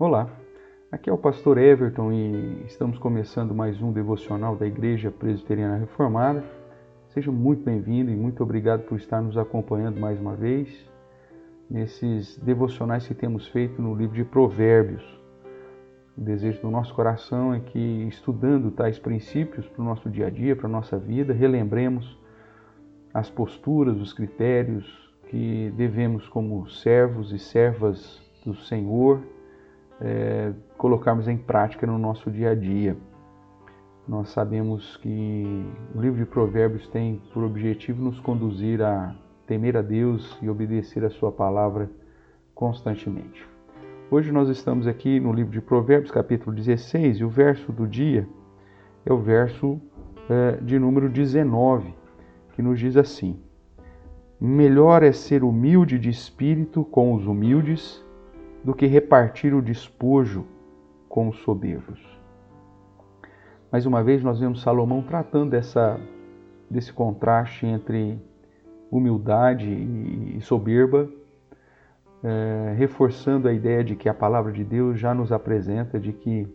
Olá, aqui é o pastor Everton e estamos começando mais um devocional da Igreja Presbiteriana Reformada. Seja muito bem-vindo e muito obrigado por estar nos acompanhando mais uma vez nesses devocionais que temos feito no livro de Provérbios. O desejo do nosso coração é que, estudando tais princípios para o nosso dia a dia, para a nossa vida, relembremos as posturas, os critérios que devemos, como servos e servas do Senhor, é, colocarmos em prática no nosso dia a dia. Nós sabemos que o livro de Provérbios tem por objetivo nos conduzir a temer a Deus e obedecer a Sua palavra constantemente. Hoje nós estamos aqui no livro de Provérbios, capítulo 16, e o verso do dia é o verso é, de número 19, que nos diz assim: Melhor é ser humilde de espírito com os humildes do que repartir o despojo com os soberbos. Mais uma vez, nós vemos Salomão tratando dessa, desse contraste entre humildade e soberba, é, reforçando a ideia de que a palavra de Deus já nos apresenta de que,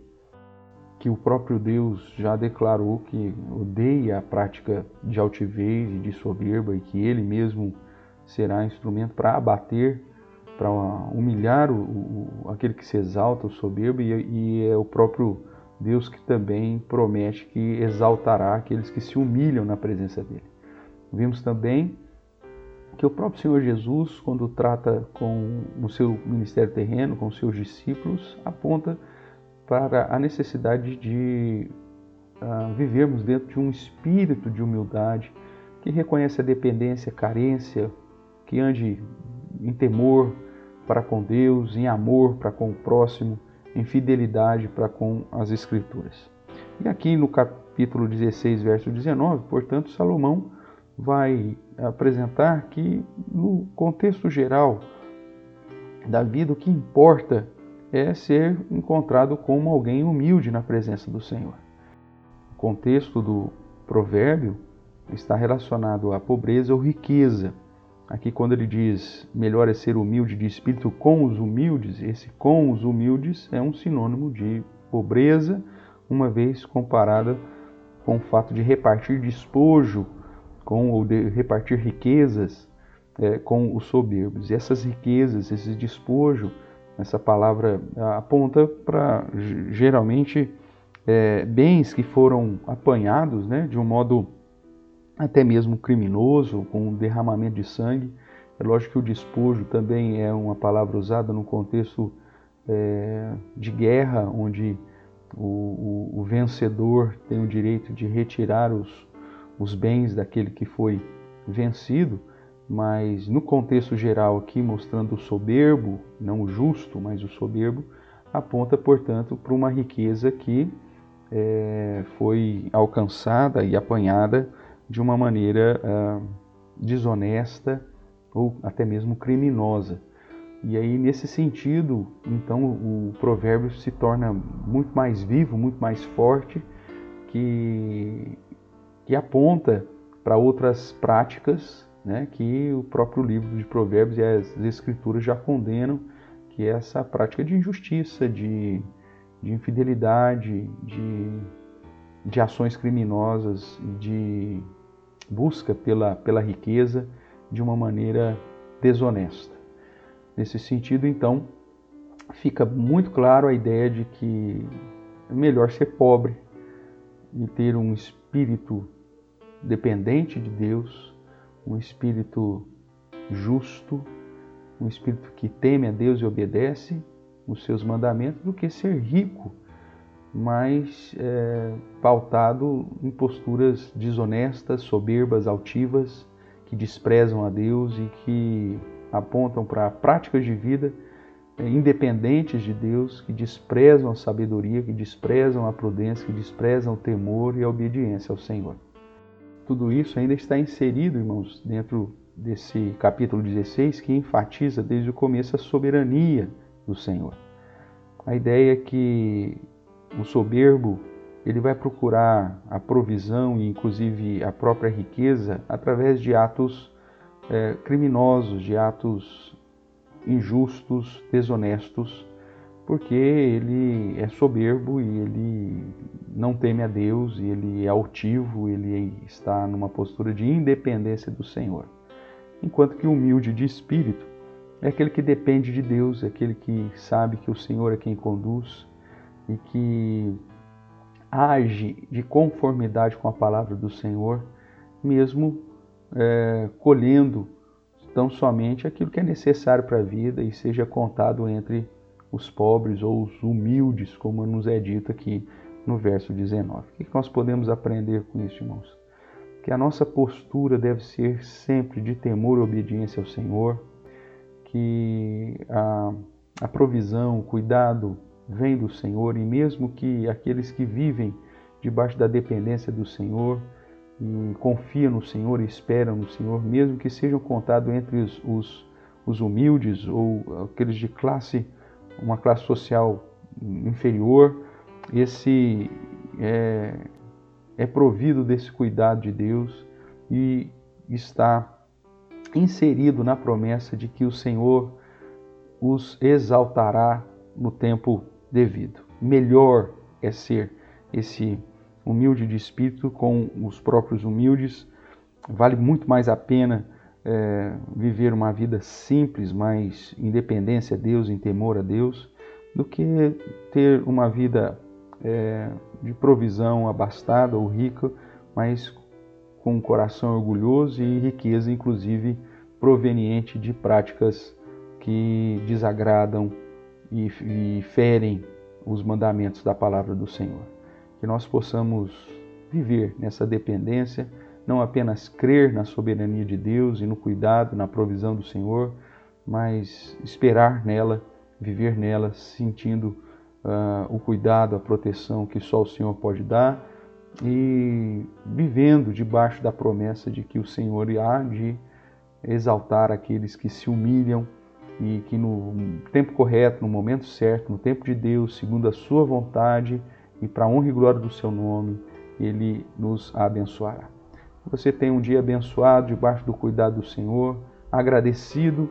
que o próprio Deus já declarou que odeia a prática de altivez e de soberba e que ele mesmo será instrumento para abater para humilhar o, o, aquele que se exalta, o soberbo, e, e, é o próprio Deus que também promete que exaltará aqueles que se humilham na presença dele. Vimos também que o próprio Senhor Jesus, quando trata com o seu ministério terreno, com os seus discípulos, aponta para a necessidade de uh, vivermos dentro de um espírito de humildade que reconhece a dependência, a carência, que ande em temor para com Deus, em amor para com o próximo, em fidelidade para com as Escrituras. E aqui no capítulo 16, verso 19, portanto, Salomão vai apresentar que, no contexto geral da vida, o que importa é ser encontrado como alguém humilde na presença do Senhor. O contexto do provérbio está relacionado à pobreza ou riqueza. Aqui, quando ele diz melhor é ser humilde de espírito com os humildes, esse com os humildes é um sinônimo de pobreza, uma vez comparada com o fato de repartir despojo com ou de repartir riquezas é, com os soberbos. E essas riquezas, esse despojo, essa palavra aponta para geralmente é, bens que foram apanhados né, de um modo até mesmo criminoso, com um derramamento de sangue. É lógico que o despojo também é uma palavra usada no contexto é, de guerra, onde o, o, o, vencedor tem o direito de retirar os, os bens daquele que foi vencido, mas no contexto geral aqui, mostrando o soberbo, não o justo, mas o soberbo, aponta, portanto, para uma riqueza que é, foi alcançada e apanhada de uma maneira ah, desonesta ou até mesmo criminosa. E aí, nesse sentido, então o provérbio se torna muito mais vivo, muito mais forte, que, que aponta para outras práticas né, que o próprio livro de Provérbios e as Escrituras já condenam, que é essa prática de injustiça, de, de infidelidade, de, de ações criminosas, de busca pela, pela riqueza de uma maneira desonesta. Nesse sentido, então, fica muito claro a ideia de que é melhor ser pobre e ter um espírito dependente de Deus, um espírito justo, um espírito que teme a Deus e obedece os seus mandamentos, do que ser rico mas é, pautado em posturas desonestas, soberbas, altivas, que desprezam a Deus e que apontam para práticas de vida é, independentes de Deus, que desprezam a sabedoria, que desprezam a prudência, que desprezam o temor e a obediência ao Senhor. Tudo isso ainda está inserido, irmãos, dentro desse capítulo 16, que enfatiza desde o começo a soberania do Senhor. A ideia é que o soberbo ele vai procurar a provisão e inclusive a própria riqueza através de atos é, criminosos, de atos injustos, desonestos, porque ele é soberbo e ele não teme a Deus, e ele é altivo, ele está numa postura de independência do Senhor. Enquanto que o humilde de espírito é aquele que depende de Deus, é aquele que sabe que o Senhor é quem conduz e que age de conformidade com a palavra do Senhor, mesmo é, colhendo tão somente aquilo que é necessário para a vida e seja contado entre os pobres ou os humildes, como nos é dito aqui no verso 19. O que nós podemos aprender com isso, irmãos? Que a nossa postura deve ser sempre de temor e obediência ao Senhor, que a, a provisão, o cuidado vem do Senhor e mesmo que aqueles que vivem debaixo da dependência do Senhor e confiam no Senhor e esperam no Senhor, mesmo que sejam contados entre os, os, os humildes ou aqueles de classe, uma classe social inferior, esse é, é provido desse cuidado de Deus e está inserido na promessa de que o Senhor os exaltará no tempo devido. Melhor é ser esse humilde de espírito com os próprios humildes. Vale muito mais a pena é, viver uma vida simples, mais independência a Deus, em temor a Deus, do que ter uma vida é, de provisão abastada ou rica, mas com um coração orgulhoso e riqueza, inclusive proveniente de práticas que desagradam e, e ferem os mandamentos da palavra do Senhor. Que nós possamos viver nessa dependência, não apenas crer na soberania de Deus e no cuidado, na provisão do Senhor, mas esperar nela, viver nela, sentindo uh, o cuidado, a proteção que só o Senhor pode dar e vivendo debaixo da promessa de que o Senhor há de exaltar aqueles que se humilham e que no tempo correto, no momento certo, no tempo de Deus, segundo a sua vontade e para a honra e glória do seu nome, ele nos abençoará. Você tenha um dia abençoado debaixo do cuidado do Senhor, agradecido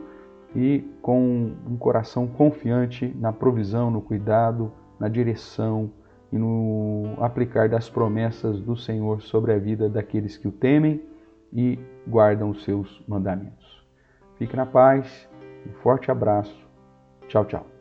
e com um coração confiante na provisão, no cuidado, na direção e no aplicar das promessas do Senhor sobre a vida daqueles que o temem e guardam os seus mandamentos. Fique na paz um forte abraço. Tchau, tchau.